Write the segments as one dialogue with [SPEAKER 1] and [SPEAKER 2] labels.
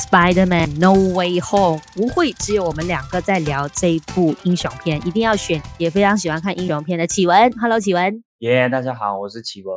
[SPEAKER 1] Spider-Man No Way Home，不会只有我们两个在聊这一部英雄片，一定要选也非常喜欢看英雄片的启文。Hello，启文。
[SPEAKER 2] 耶，yeah, 大家好，我是启文。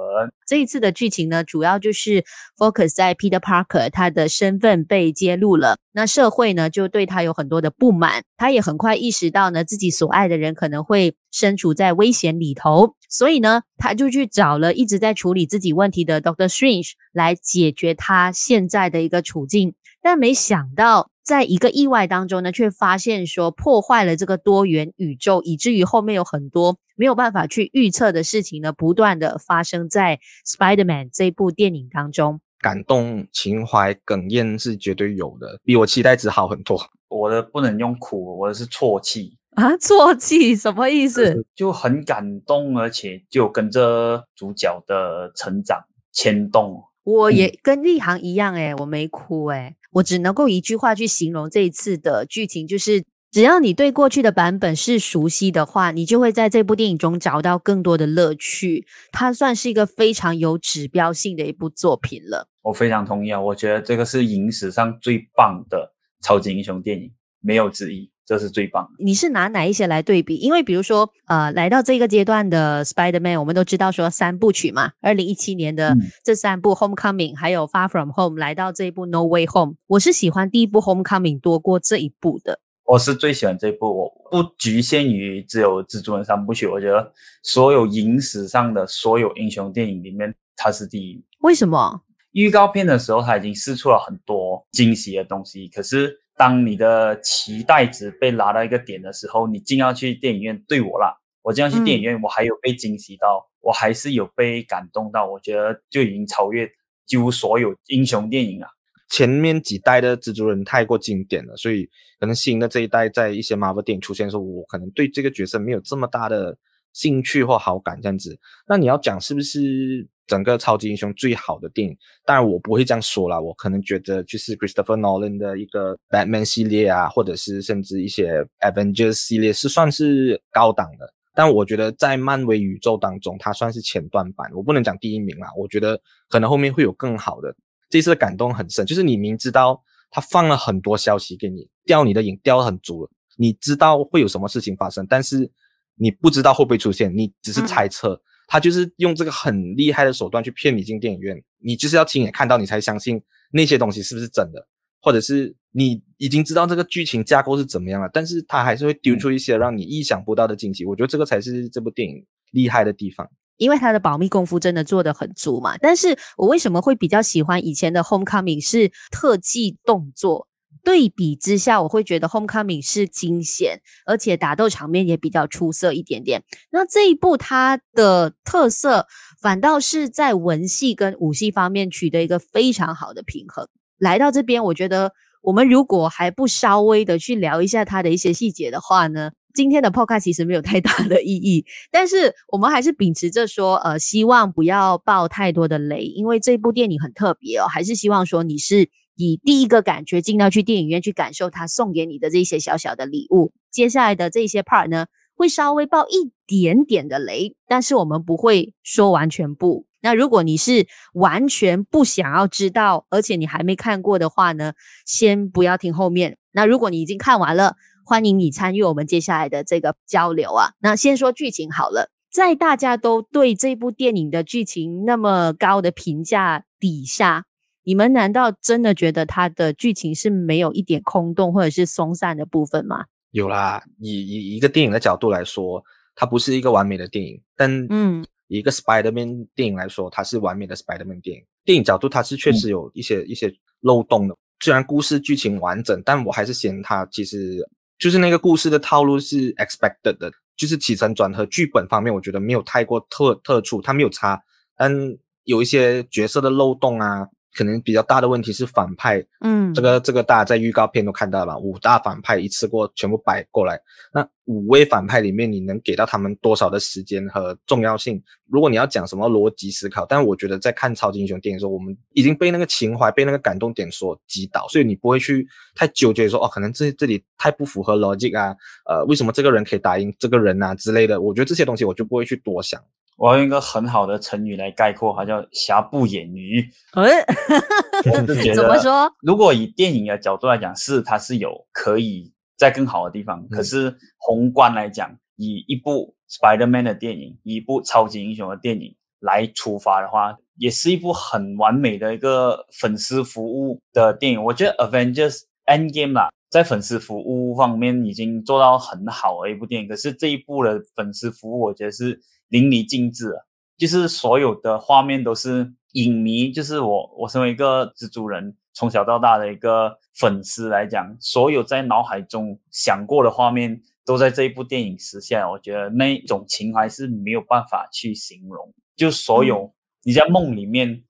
[SPEAKER 1] 这一次的剧情呢，主要就是 focus 在 Peter Parker，他的身份被揭露了，那社会呢就对他有很多的不满，他也很快意识到呢自己所爱的人可能会身处在危险里头，所以呢他就去找了一直在处理自己问题的 Doctor Strange 来解决他现在的一个处境，但没想到。在一个意外当中呢，却发现说破坏了这个多元宇宙，以至于后面有很多没有办法去预测的事情呢，不断的发生在 Spider-Man 这部电影当中。
[SPEAKER 3] 感动、情怀、哽咽是绝对有的，比我期待值好很多。
[SPEAKER 2] 我的不能用哭，我的是啜泣
[SPEAKER 1] 啊！啜泣什么意思？
[SPEAKER 2] 就很感动，而且就跟着主角的成长牵动。
[SPEAKER 1] 我也跟立行一样、欸，诶我没哭、欸，诶我只能够一句话去形容这一次的剧情，就是只要你对过去的版本是熟悉的话，你就会在这部电影中找到更多的乐趣。它算是一个非常有指标性的一部作品了。
[SPEAKER 2] 我非常同意啊，我觉得这个是影史上最棒的超级英雄电影，没有之一。这是最棒的。
[SPEAKER 1] 你是拿哪一些来对比？因为比如说，呃，来到这个阶段的 Spider-Man，我们都知道说三部曲嘛，二零一七年的这三部 Homecoming，还有 Far From Home，来到这一部 No Way Home，我是喜欢第一部 Homecoming 多过这一部的。
[SPEAKER 2] 我是最喜欢这一部，我不局限于只有蜘蛛人三部曲，我觉得所有影史上的所有英雄电影里面，它是第一。
[SPEAKER 1] 为什么？
[SPEAKER 2] 预告片的时候，他已经试出了很多惊喜的东西，可是。当你的期待值被拉到一个点的时候，你进要去电影院，对我啦，我进要去电影院，我还有被惊喜到，我还是有被感动到，我觉得就已经超越几乎所有英雄电影了。
[SPEAKER 3] 前面几代的蜘蛛人太过经典了，所以可能新的这一代在一些 Marvel 电影出现的时候，我可能对这个角色没有这么大的兴趣或好感这样子。那你要讲是不是？整个超级英雄最好的电影，当然我不会这样说啦，我可能觉得就是 Christopher Nolan 的一个 Batman 系列啊，或者是甚至一些 Avengers 系列是算是高档的。但我觉得在漫威宇宙当中，它算是前段版，我不能讲第一名啦。我觉得可能后面会有更好的。这次的感动很深，就是你明知道他放了很多消息给你，吊你的瘾吊得很足了，你知道会有什么事情发生，但是你不知道会不会出现，你只是猜测。嗯他就是用这个很厉害的手段去骗你进电影院，你就是要亲眼看到你才相信那些东西是不是真的，或者是你已经知道这个剧情架构是怎么样了，但是他还是会丢出一些让你意想不到的惊喜。我觉得这个才是这部电影厉害的地方，
[SPEAKER 1] 因为他的保密功夫真的做得很足嘛。但是我为什么会比较喜欢以前的 Homecoming 是特技动作？对比之下，我会觉得《Homecoming》是惊险，而且打斗场面也比较出色一点点。那这一部它的特色，反倒是在文戏跟武戏方面取得一个非常好的平衡。来到这边，我觉得我们如果还不稍微的去聊一下它的一些细节的话呢，今天的 Podcast 其实没有太大的意义。但是我们还是秉持着说，呃，希望不要爆太多的雷，因为这部电影很特别哦，还是希望说你是。以第一个感觉进到去电影院去感受他送给你的这些小小的礼物。接下来的这些 part 呢，会稍微爆一点点的雷，但是我们不会说完全部。那如果你是完全不想要知道，而且你还没看过的话呢，先不要听后面。那如果你已经看完了，欢迎你参与我们接下来的这个交流啊。那先说剧情好了，在大家都对这部电影的剧情那么高的评价底下。你们难道真的觉得它的剧情是没有一点空洞或者是松散的部分吗？
[SPEAKER 3] 有啦，以以一个电影的角度来说，它不是一个完美的电影。但嗯，以一个 Spider-Man 电影来说，它是完美的 Spider-Man 电影。电影角度，它是确实有一些、嗯、一些漏洞的。虽然故事剧情完整，但我还是嫌它其实就是那个故事的套路是 expected 的，就是起承转合剧本方面，我觉得没有太过特特殊，它没有差，但有一些角色的漏洞啊。可能比较大的问题是反派，嗯，这个这个大家在预告片都看到了吧，五大反派一次过全部摆过来，那五位反派里面你能给到他们多少的时间和重要性？如果你要讲什么逻辑思考，但我觉得在看超级英雄电影的时候，我们已经被那个情怀、被那个感动点所击倒，所以你不会去太纠结说，哦，可能这这里太不符合逻辑啊，呃，为什么这个人可以打赢这个人啊之类的？我觉得这些东西我就不会去多想。
[SPEAKER 2] 我要用一个很好的成语来概括，它叫瑕不掩瑜。
[SPEAKER 1] 哎，怎么说？
[SPEAKER 2] 如果以电影的角度来讲，是它是有可以在更好的地方。嗯、可是宏观来讲，以一部 Spider-Man 的电影，以一部超级英雄的电影来出发的话，也是一部很完美的一个粉丝服务的电影。我觉得 Avengers Endgame 啦，在粉丝服务方面已经做到很好的一部电影。可是这一部的粉丝服务，我觉得是。淋漓尽致，就是所有的画面都是影迷，就是我，我身为一个蜘蛛人从小到大的一个粉丝来讲，所有在脑海中想过的画面都在这一部电影实现。我觉得那种情怀是没有办法去形容，就所有你在梦里面，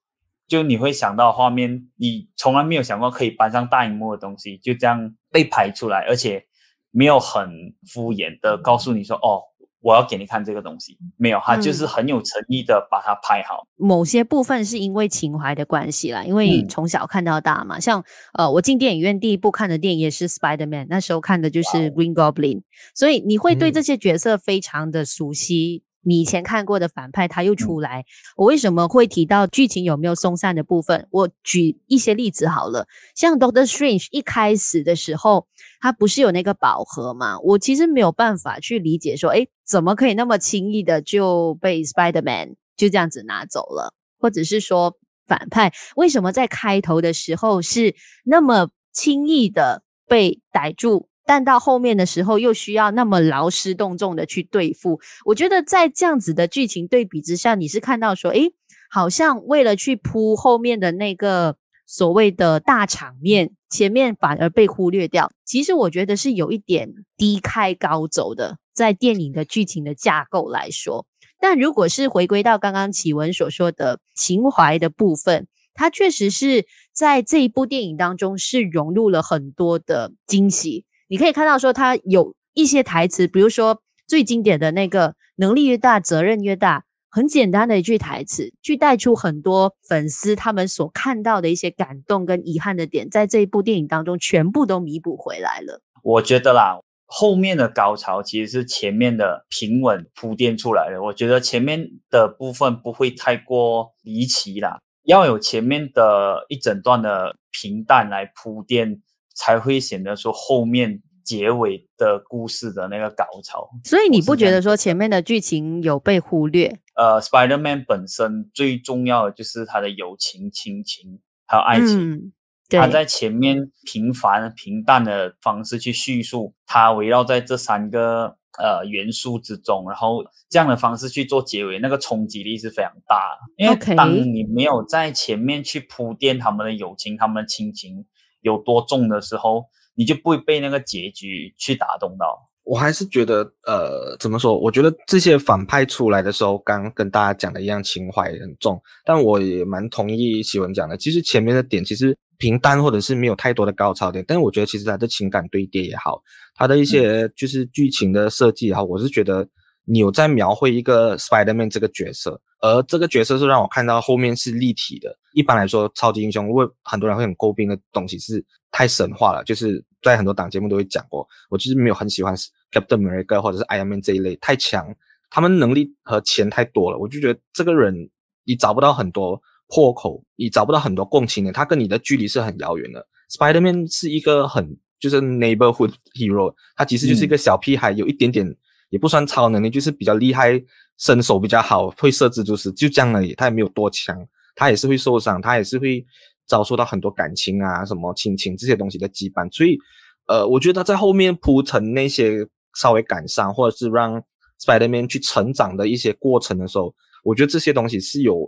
[SPEAKER 2] 就你会想到画面，你从来没有想过可以搬上大荧幕的东西，就这样被拍出来，而且没有很敷衍的告诉你说，哦。我要给你看这个东西，没有，他就是很有诚意的把它拍好。
[SPEAKER 1] 嗯、某些部分是因为情怀的关系啦，因为从小看到大嘛。嗯、像呃，我进电影院第一部看的电影也是 Spider-Man，那时候看的就是 Green Goblin，所以你会对这些角色非常的熟悉。嗯你以前看过的反派他又出来，嗯、我为什么会提到剧情有没有松散的部分？我举一些例子好了，像 Doctor Strange 一开始的时候，他不是有那个宝盒嘛？我其实没有办法去理解说，诶，怎么可以那么轻易的就被 Spider-Man 就这样子拿走了？或者是说反派为什么在开头的时候是那么轻易的被逮住？但到后面的时候，又需要那么劳师动众的去对付。我觉得在这样子的剧情对比之下，你是看到说，诶，好像为了去铺后面的那个所谓的大场面，前面反而被忽略掉。其实我觉得是有一点低开高走的，在电影的剧情的架构来说。但如果是回归到刚刚启文所说的情怀的部分，它确实是在这一部电影当中是融入了很多的惊喜。你可以看到，说它有一些台词，比如说最经典的那个“能力越大，责任越大”，很简单的一句台词，去带出很多粉丝他们所看到的一些感动跟遗憾的点，在这一部电影当中全部都弥补回来了。
[SPEAKER 2] 我觉得啦，后面的高潮其实是前面的平稳铺垫出来的。我觉得前面的部分不会太过离奇啦，要有前面的一整段的平淡来铺垫。才会显得说后面结尾的故事的那个高潮，
[SPEAKER 1] 所以你不觉得说前面的剧情有被忽略？
[SPEAKER 2] 呃，Spider-Man 本身最重要的就是他的友情、亲情还有爱情。嗯，他在前面平凡平淡的方式去叙述，他围绕在这三个呃元素之中，然后这样的方式去做结尾，那个冲击力是非常大。因为当你没有在前面去铺垫他们的友情、他们的亲情。有多重的时候，你就不会被那个结局去打动到。
[SPEAKER 3] 我还是觉得，呃，怎么说？我觉得这些反派出来的时候，刚跟大家讲的一样，情怀很重。但我也蛮同意喜文讲的，其实前面的点其实平淡，或者是没有太多的高潮点。但是我觉得，其实他的情感堆叠也好，他的一些就是剧情的设计也好，嗯、我是觉得你有在描绘一个 Spider-Man 这个角色，而这个角色是让我看到后面是立体的。一般来说，超级英雄，为很多人会很诟病的东西是太神话了，就是在很多档节目都会讲过。我其实没有很喜欢 Captain America 或者是 Iron Man 这一类太强，他们能力和钱太多了，我就觉得这个人你找不到很多破口，你找不到很多共情的，他跟你的距离是很遥远的。Spider-Man 是一个很就是 neighborhood hero，他其实就是一个小屁孩，有一点点也不算超能力，就是比较厉害，身手比较好，会射蜘蛛丝，就这样而已，他也没有多强。他也是会受伤，他也是会遭受到很多感情啊、什么亲情这些东西的羁绊，所以，呃，我觉得他在后面铺陈那些稍微感伤，或者是让 Spider-Man 去成长的一些过程的时候，我觉得这些东西是有，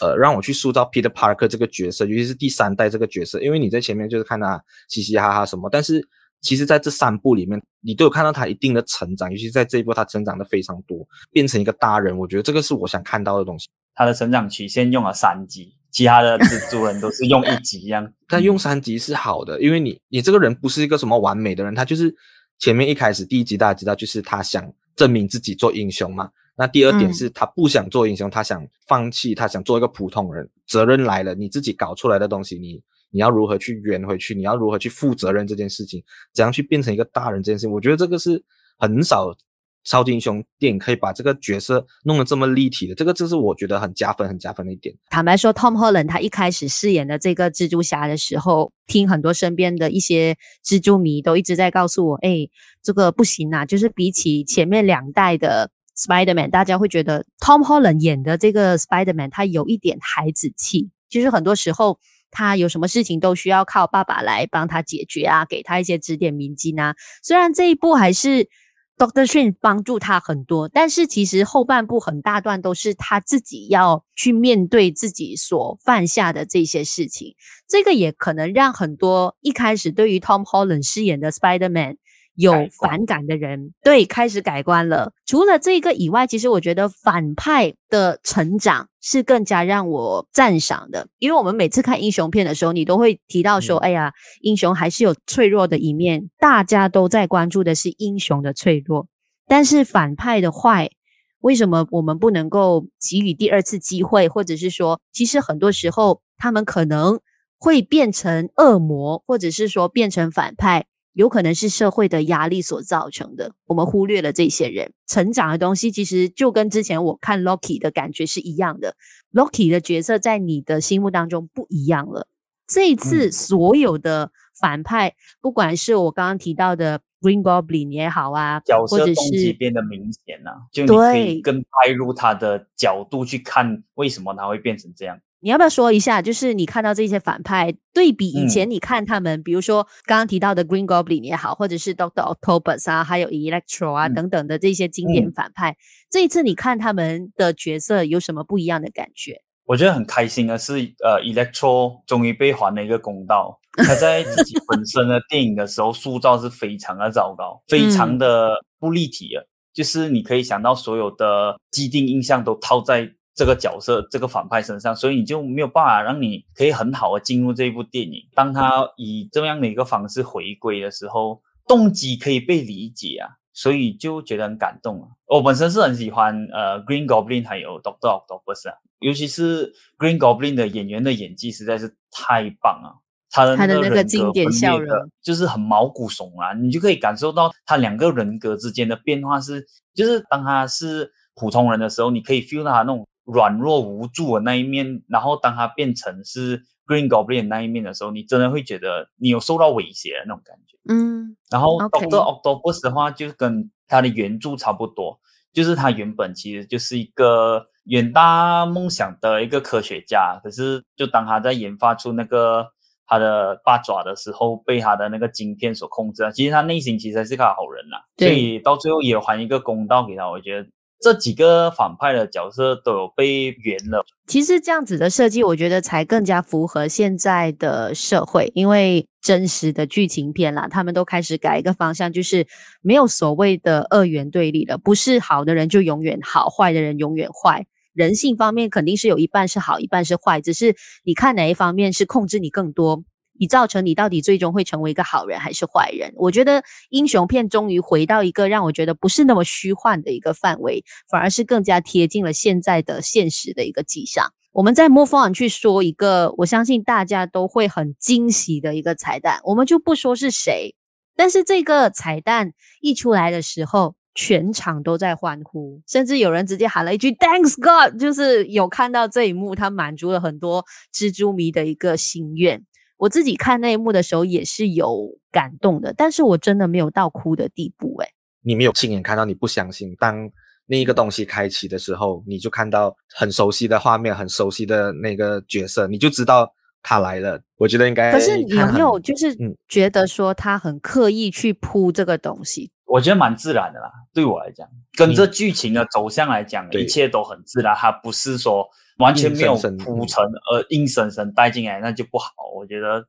[SPEAKER 3] 呃，让我去塑造 Peter Parker 这个角色，尤其是第三代这个角色，因为你在前面就是看他嘻嘻哈哈什么，但是其实在这三部里面，你都有看到他一定的成长，尤其在这一部他成长的非常多，变成一个大人，我觉得这个是我想看到的东西。
[SPEAKER 2] 他的成长曲线用了三集，其他的蜘蛛人都是用一集一样。
[SPEAKER 3] 但用三集是好的，因为你你这个人不是一个什么完美的人，他就是前面一开始第一集大家知道，就是他想证明自己做英雄嘛。那第二点是他不想做英雄，嗯、他想放弃，他想做一个普通人。责任来了，你自己搞出来的东西，你你要如何去圆回去？你要如何去负责任这件事情？怎样去变成一个大人这件事情？我觉得这个是很少超级英雄电影可以把这个角色弄得这么立体的，这个就是我觉得很加分、很加分的一点。
[SPEAKER 1] 坦白说，Tom Holland 他一开始饰演的这个蜘蛛侠的时候，听很多身边的一些蜘蛛迷都一直在告诉我，哎，这个不行啊，就是比起前面两代的 Spider-Man，大家会觉得 Tom Holland 演的这个 Spider-Man 他有一点孩子气，就是很多时候他有什么事情都需要靠爸爸来帮他解决啊，给他一些指点迷津啊。虽然这一部还是。Doctor Strange 帮助他很多，但是其实后半部很大段都是他自己要去面对自己所犯下的这些事情。这个也可能让很多一开始对于 Tom Holland 饰演的 Spider-Man。有反感的人，对，开始改观了。除了这个以外，其实我觉得反派的成长是更加让我赞赏的。因为我们每次看英雄片的时候，你都会提到说：“嗯、哎呀，英雄还是有脆弱的一面。”大家都在关注的是英雄的脆弱，但是反派的坏，为什么我们不能够给予第二次机会？或者是说，其实很多时候他们可能会变成恶魔，或者是说变成反派。有可能是社会的压力所造成的，我们忽略了这些人成长的东西，其实就跟之前我看 Loki 的感觉是一样的。Loki 的角色在你的心目当中不一样了。这一次所有的反派，嗯、不管是我刚刚提到的 Green Goblin 也好啊，
[SPEAKER 2] 角色动机变得明显了、啊，就你可以更拍入他的角度去看为什么他会变成这样。
[SPEAKER 1] 你要不要说一下？就是你看到这些反派，对比以前你看他们，嗯、比如说刚刚提到的 Green Goblin 也好，或者是 Doctor Octopus 啊，还有 Electro 啊、嗯、等等的这些经典反派，嗯、这一次你看他们的角色有什么不一样的感觉？
[SPEAKER 2] 我觉得很开心的是，呃，Electro 终于被还了一个公道。他在自己本身的电影的时候塑造是非常的糟糕，非常的不立体的，嗯、就是你可以想到所有的既定印象都套在。这个角色，这个反派身上，所以你就没有办法让你可以很好的进入这一部电影。当他以这样的一个方式回归的时候，动机可以被理解啊，所以就觉得很感动啊。我本身是很喜欢呃 Green Goblin 还有 Doctor Octopus 啊，尤其是 Green Goblin 的演员的演技实在是太棒了，他的他的那个
[SPEAKER 1] 经典笑容
[SPEAKER 2] 就是很毛骨悚然，你就可以感受到他两个人格之间的变化是，就是当他是普通人的时候，你可以 feel 到他那种。软弱无助的那一面，然后当他变成是 Green Goblin 的那一面的时候，你真的会觉得你有受到威胁的那种感觉。
[SPEAKER 1] 嗯，
[SPEAKER 2] 然后 Doctor Octopus 的话，就跟他的原著差不多，就是他原本其实就是一个远大梦想的一个科学家，可是就当他在研发出那个他的八爪的时候，被他的那个晶片所控制了。其实他内心其实是个好人呐，对所以到最后也还一个公道给他，我觉得。这几个反派的角色都有被圆了。
[SPEAKER 1] 其实这样子的设计，我觉得才更加符合现在的社会，因为真实的剧情片啦，他们都开始改一个方向，就是没有所谓的二元对立了，不是好的人就永远好，坏的人永远坏。人性方面肯定是有一半是好，一半是坏，只是你看哪一方面是控制你更多。以造成你到底最终会成为一个好人还是坏人？我觉得英雄片终于回到一个让我觉得不是那么虚幻的一个范围，反而是更加贴近了现在的现实的一个迹象。我们再 move on 去说一个，我相信大家都会很惊喜的一个彩蛋，我们就不说是谁，但是这个彩蛋一出来的时候，全场都在欢呼，甚至有人直接喊了一句 “Thanks God”，就是有看到这一幕，他满足了很多蜘蛛迷的一个心愿。我自己看那一幕的时候也是有感动的，但是我真的没有到哭的地步。哎，
[SPEAKER 3] 你没有亲眼看到，你不相信。当那一个东西开启的时候，你就看到很熟悉的画面，很熟悉的那个角色，你就知道他来了。我觉得应该。
[SPEAKER 1] 可是你有没有就是觉得说他很刻意去铺这个东西？
[SPEAKER 2] 我觉得蛮自然的啦，对我来讲，跟着剧情的走向来讲，嗯、一切都很自然。它不是说。完全没有铺陈而硬生生带进来，那就不好。我觉得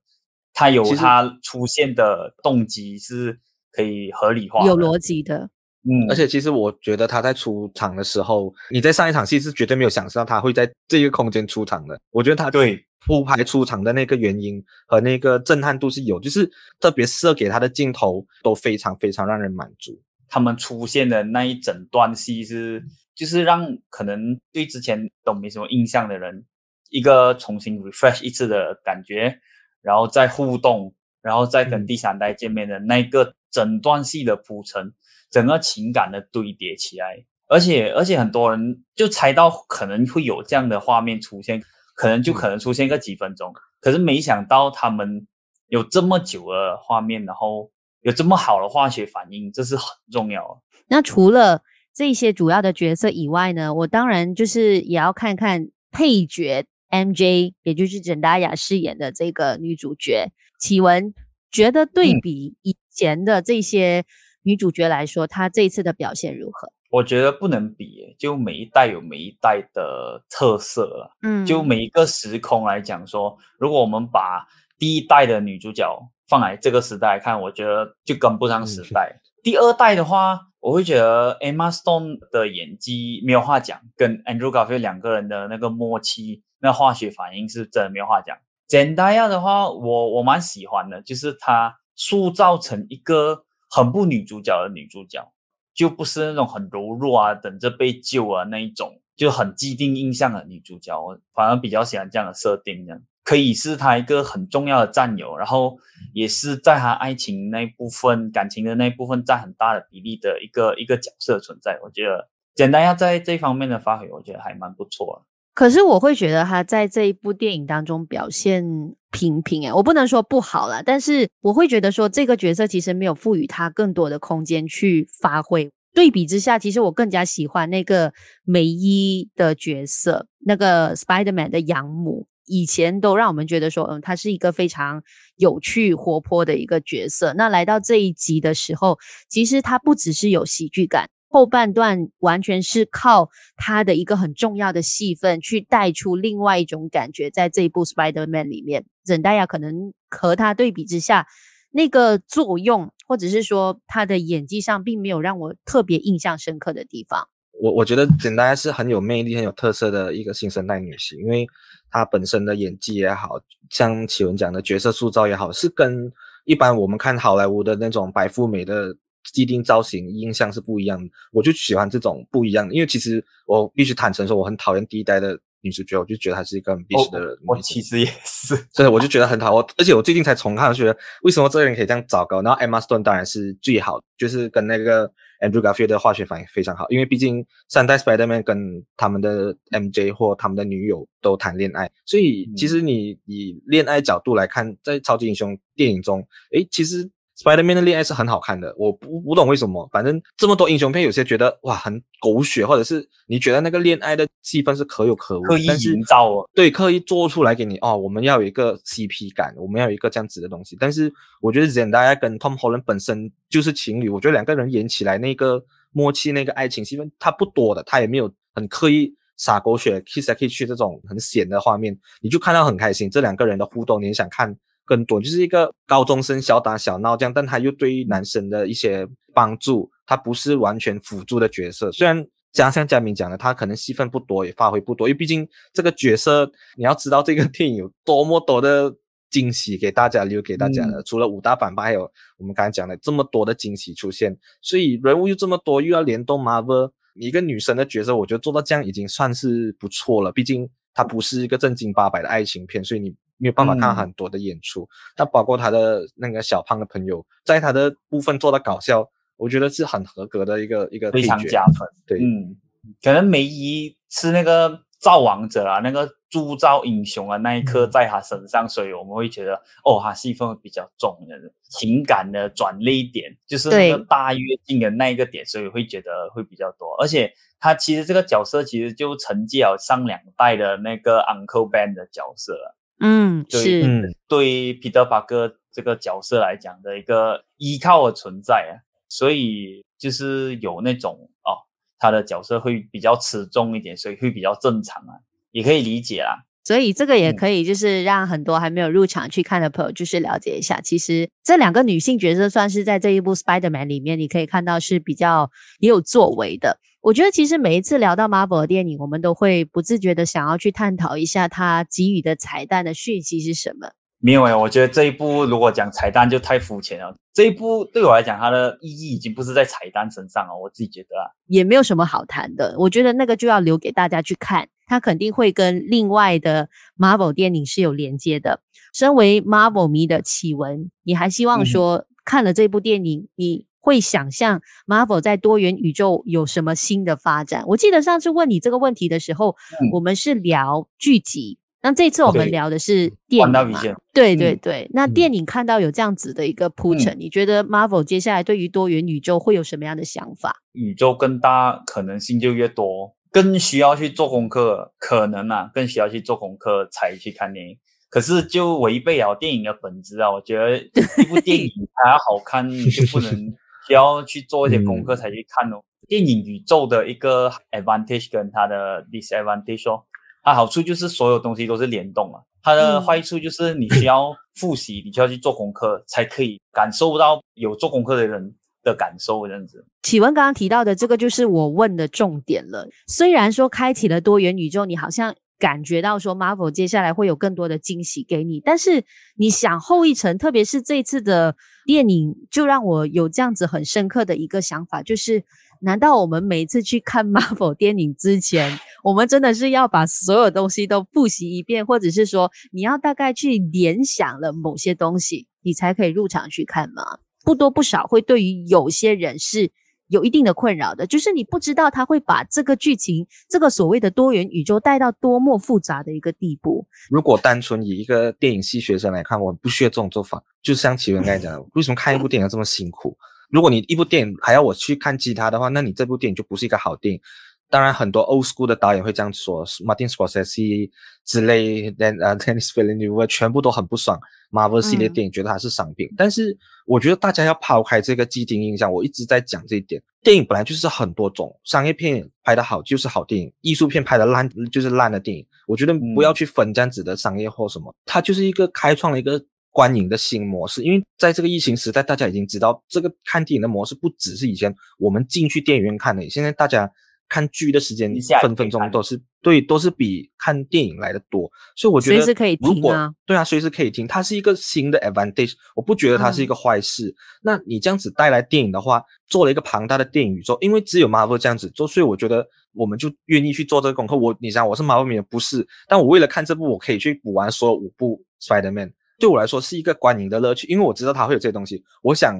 [SPEAKER 2] 他有他出现的动机是可以合理化、
[SPEAKER 1] 有逻辑的。
[SPEAKER 3] 嗯，而且其实我觉得他在出场的时候，你在上一场戏是绝对没有想象到他会在这个空间出场的。我觉得他对铺排出场的那个原因和那个震撼度是有，就是特别设给他的镜头都非常非常让人满足。
[SPEAKER 2] 他们出现的那一整段戏是。就是让可能对之前都没什么印象的人，一个重新 refresh 一次的感觉，然后再互动，然后再跟第三代见面的那个整段戏的铺陈，整个情感的堆叠起来，而且而且很多人就猜到可能会有这样的画面出现，可能就可能出现个几分钟，嗯、可是没想到他们有这么久的画面，然后有这么好的化学反应，这是很重要的。
[SPEAKER 1] 那除了这些主要的角色以外呢，我当然就是也要看看配角 MJ，也就是简大雅饰演的这个女主角启文，觉得对比以前的这些女主角来说，嗯、她这一次的表现如何？
[SPEAKER 2] 我觉得不能比，就每一代有每一代的特色了。嗯，就每一个时空来讲说，如果我们把第一代的女主角放来这个时代看，我觉得就跟不上时代。第二代的话，我会觉得 Emma Stone 的演技没有话讲，跟 Andrew Garfield 两个人的那个默契、那化学反应是真的没有话讲。简戴亚的话，我我蛮喜欢的，就是她塑造成一个很不女主角的女主角，就不是那种很柔弱啊，等着被救啊那一种，就很既定印象的女主角，我反而比较喜欢这样的设定呢。可以是他一个很重要的战友，然后也是在他爱情那一部分、感情的那一部分占很大的比例的一个一个角色存在。我觉得简单要在这方面的发挥，我觉得还蛮不错。
[SPEAKER 1] 可是我会觉得他在这一部电影当中表现平平，诶，我不能说不好啦，但是我会觉得说这个角色其实没有赋予他更多的空间去发挥。对比之下，其实我更加喜欢那个梅伊的角色，那个 Spider-Man 的养母。以前都让我们觉得说，嗯，他是一个非常有趣、活泼的一个角色。那来到这一集的时候，其实他不只是有喜剧感，后半段完全是靠他的一个很重要的戏份去带出另外一种感觉。在这一部 Spider-Man 里面，曾大雅可能和他对比之下，那个作用，或者是说他的演技上，并没有让我特别印象深刻的地方。
[SPEAKER 3] 我我觉得简单是很有魅力、很有特色的一个新生代女星，因为她本身的演技也好，像启文讲的角色塑造也好，是跟一般我们看好莱坞的那种白富美的既定造型印象是不一样的。我就喜欢这种不一样的，因为其实我必须坦诚说，我很讨厌第一代的。女主角，我就觉得她是一个很 bitch 的人。
[SPEAKER 2] 我，我其实也是，
[SPEAKER 3] 所以我就觉得很讨。我而且我最近才重看，我觉得为什么这个人可以这样糟糕？然后 Emma Stone 当然是最好，就是跟那个 Andrew Garfield 的化学反应非常好。因为毕竟三代 Spider-Man 跟他们的 MJ 或他们的女友都谈恋爱，所以其实你以恋爱角度来看，在超级英雄电影中，诶，其实。Spider-Man 的恋爱是很好看的，我不不懂为什么，反正这么多英雄片，有些觉得哇很狗血，或者是你觉得那个恋爱的气氛是可有可无，
[SPEAKER 2] 刻意营造哦，
[SPEAKER 3] 对，刻意做出来给你哦，我们要有一个 CP 感，我们要有一个这样子的东西。但是我觉得 Zendaya 跟 Tom Holland 本身就是情侣，我觉得两个人演起来那个默契，那个爱情戏份，他不多的，他也没有很刻意撒狗血，kiss 来 kiss 去这种很显的画面，你就看到很开心，这两个人的互动，你想看。更多就是一个高中生小打小闹这样，但他又对于男生的一些帮助，他不是完全辅助的角色。虽然像像嘉明讲的，他可能戏份不多，也发挥不多，因为毕竟这个角色，你要知道这个电影有多么多的惊喜给大家留给大家的，嗯、除了五大反派，还有我们刚才讲的这么多的惊喜出现，所以人物又这么多，又要联动 Marvel，一个女生的角色，我觉得做到这样已经算是不错了。毕竟它不是一个正经八百的爱情片，所以你。没有办法看很多的演出，那、嗯、包括他的那个小胖的朋友，在他的部分做的搞笑，我觉得是很合格的一个一个
[SPEAKER 2] 非常加分。
[SPEAKER 3] 对，
[SPEAKER 2] 嗯，可能梅姨是那个造王者啊，那个铸造英雄啊那一刻在他身上，嗯、所以我们会觉得哦，他戏份比较重的情感的转捩点，就是那个大跃进的那一个点，所以会觉得会比较多。而且他其实这个角色其实就承接了上两代的那个 Uncle Ben 的角色。
[SPEAKER 1] 嗯，
[SPEAKER 2] 对
[SPEAKER 1] 是，
[SPEAKER 2] 嗯，对彼得·帕克这个角色来讲的一个依靠的存在啊，所以就是有那种哦，他的角色会比较持重一点，所以会比较正常啊，也可以理解啦。
[SPEAKER 1] 所以这个也可以就是让很多还没有入场去看的朋友就是了解一下，其实这两个女性角色算是在这一部《Spider-Man》里面，你可以看到是比较也有作为的。我觉得其实每一次聊到 Marvel 的电影，我们都会不自觉的想要去探讨一下它给予的彩蛋的讯息是什么。
[SPEAKER 2] 没有诶，我觉得这一部如果讲彩蛋就太肤浅了。这一部对我来讲，它的意义已经不是在彩蛋身上了。我自己觉得啊，
[SPEAKER 1] 也没有什么好谈的。我觉得那个就要留给大家去看，它肯定会跟另外的 Marvel 电影是有连接的。身为 Marvel 迷的启文，你还希望说看了这部电影，你会想象 Marvel 在多元宇宙有什么新的发展？我记得上次问你这个问题的时候，嗯、我们是聊剧集。那这次我们聊的是电影嘛？对对对。那电影看到有这样子的一个铺陈，你觉得 Marvel 接下来对于多元宇宙会有什么样的想法？
[SPEAKER 2] 宇宙更大，可能性就越多，更需要去做功课，可能啊，更需要去做功课才去看电影。可是就违背了电影的本质啊！我觉得一部电影它要好看，你就不能需要去做一些功课才去看哦。电影宇宙的一个 advantage 跟它的 disadvantage 哦。它好处就是所有东西都是联动啊，它的坏处就是你需要复习，你需要去做功课，才可以感受到有做功课的人的感受这样子。
[SPEAKER 1] 启文刚刚提到的这个就是我问的重点了。虽然说开启了多元宇宙，你好像感觉到说 Marvel 接下来会有更多的惊喜给你，但是你想后一层，特别是这次的电影，就让我有这样子很深刻的一个想法，就是。难道我们每一次去看 Marvel 电影之前，我们真的是要把所有东西都复习一遍，或者是说你要大概去联想了某些东西，你才可以入场去看吗？不多不少，会对于有些人是有一定的困扰的，就是你不知道他会把这个剧情，这个所谓的多元宇宙带到多么复杂的一个地步。
[SPEAKER 3] 如果单纯以一个电影系学生来看，我不需要这种做法。就像奇文刚才讲的，为什么看一部电影要这么辛苦？如果你一部电影还要我去看其他的话，那你这部电影就不是一个好电影。当然，很多 old school 的导演会这样说，Martin Scorsese 之类的，呃，Denis Villeneuve 全部都很不爽 Marvel 系列电影，觉得它是商品。嗯、但是，我觉得大家要抛开这个既定印象，我一直在讲这一点。电影本来就是很多种，商业片拍得好就是好电影，艺术片拍得烂就是烂的电影。我觉得不要去分这样子的商业或什么，它就是一个开创了一个。观影的新模式，因为在这个疫情时代，大家已经知道这个看电影的模式不只是以前我们进去电影院看的，现在大家看剧的时间分分钟都是对，都是比看电影来的多，所以我觉得随
[SPEAKER 1] 时可以听啊，
[SPEAKER 3] 对啊，随时可以听，它是一个新的 advantage，我不觉得它是一个坏事。嗯、那你这样子带来电影的话，做了一个庞大的电影宇宙，因为只有 Marvel 这样子做，所以我觉得我们就愿意去做这个功课。我你想我是 Marvel 迷，不是，但我为了看这部，我可以去补完所有五部 Spider-Man。对我来说是一个观影的乐趣，因为我知道它会有这些东西。我想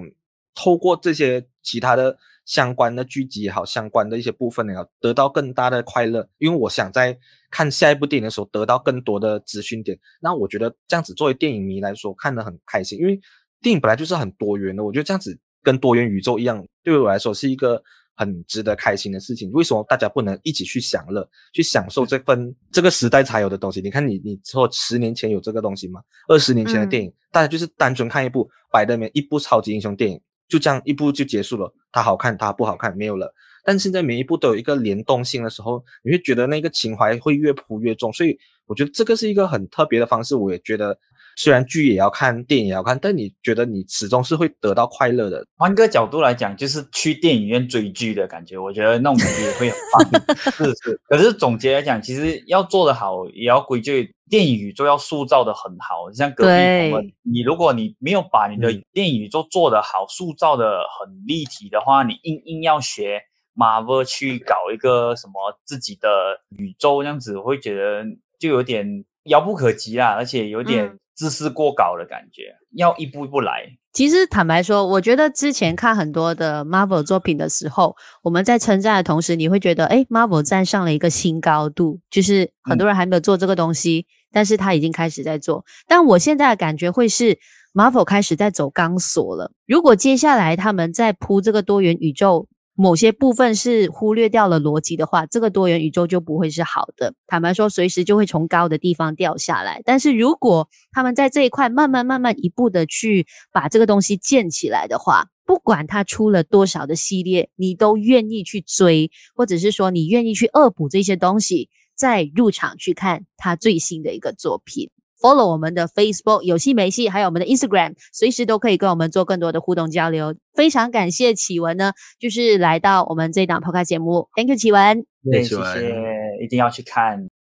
[SPEAKER 3] 透过这些其他的相关的剧集也好，相关的一些部分也好，得到更大的快乐。因为我想在看下一部电影的时候得到更多的资讯点。那我觉得这样子作为电影迷来说看得很开心，因为电影本来就是很多元的。我觉得这样子跟多元宇宙一样，对我来说是一个。很值得开心的事情，为什么大家不能一起去享乐，去享受这份这个时代才有的东西？你看你，你说十年前有这个东西吗？二十年前的电影，嗯、大家就是单纯看一部百的面一部超级英雄电影，就这样一部就结束了。它好看，它不好看，没有了。但现在每一部都有一个联动性的时候，你会觉得那个情怀会越铺越重。所以我觉得这个是一个很特别的方式。我也觉得。虽然剧也要看，电影也要看，但你觉得你始终是会得到快乐的。
[SPEAKER 2] 换个角度来讲，就是去电影院追剧的感觉，我觉得那种感觉也会很棒。是是。可是总结来讲，其实要做得好，也要归咎电影宇宙要塑造的很好。像隔壁我们，你如果你没有把你的电影宇宙做得好，塑造的很立体的话，你硬硬要学 Marvel 去搞一个什么自己的宇宙，这样子我会觉得就有点遥不可及啦，而且有点、嗯。自视过高的感觉，要一步一步来。
[SPEAKER 1] 其实坦白说，我觉得之前看很多的 Marvel 作品的时候，我们在称赞的同时，你会觉得，诶，Marvel 站上了一个新高度，就是很多人还没有做这个东西，嗯、但是他已经开始在做。但我现在的感觉会是，Marvel 开始在走钢索了。如果接下来他们在铺这个多元宇宙，某些部分是忽略掉了逻辑的话，这个多元宇宙就不会是好的。坦白说，随时就会从高的地方掉下来。但是如果他们在这一块慢慢、慢慢一步的去把这个东西建起来的话，不管他出了多少的系列，你都愿意去追，或者是说你愿意去恶补这些东西，再入场去看他最新的一个作品。Follow 我们的 Facebook 有戏没戏，还有我们的 Instagram，随时都可以跟我们做更多的互动交流。非常感谢启文呢，就是来到我们这档 Podcast 节目，Thank you，启文。
[SPEAKER 2] 对，谢谢，一定要去看。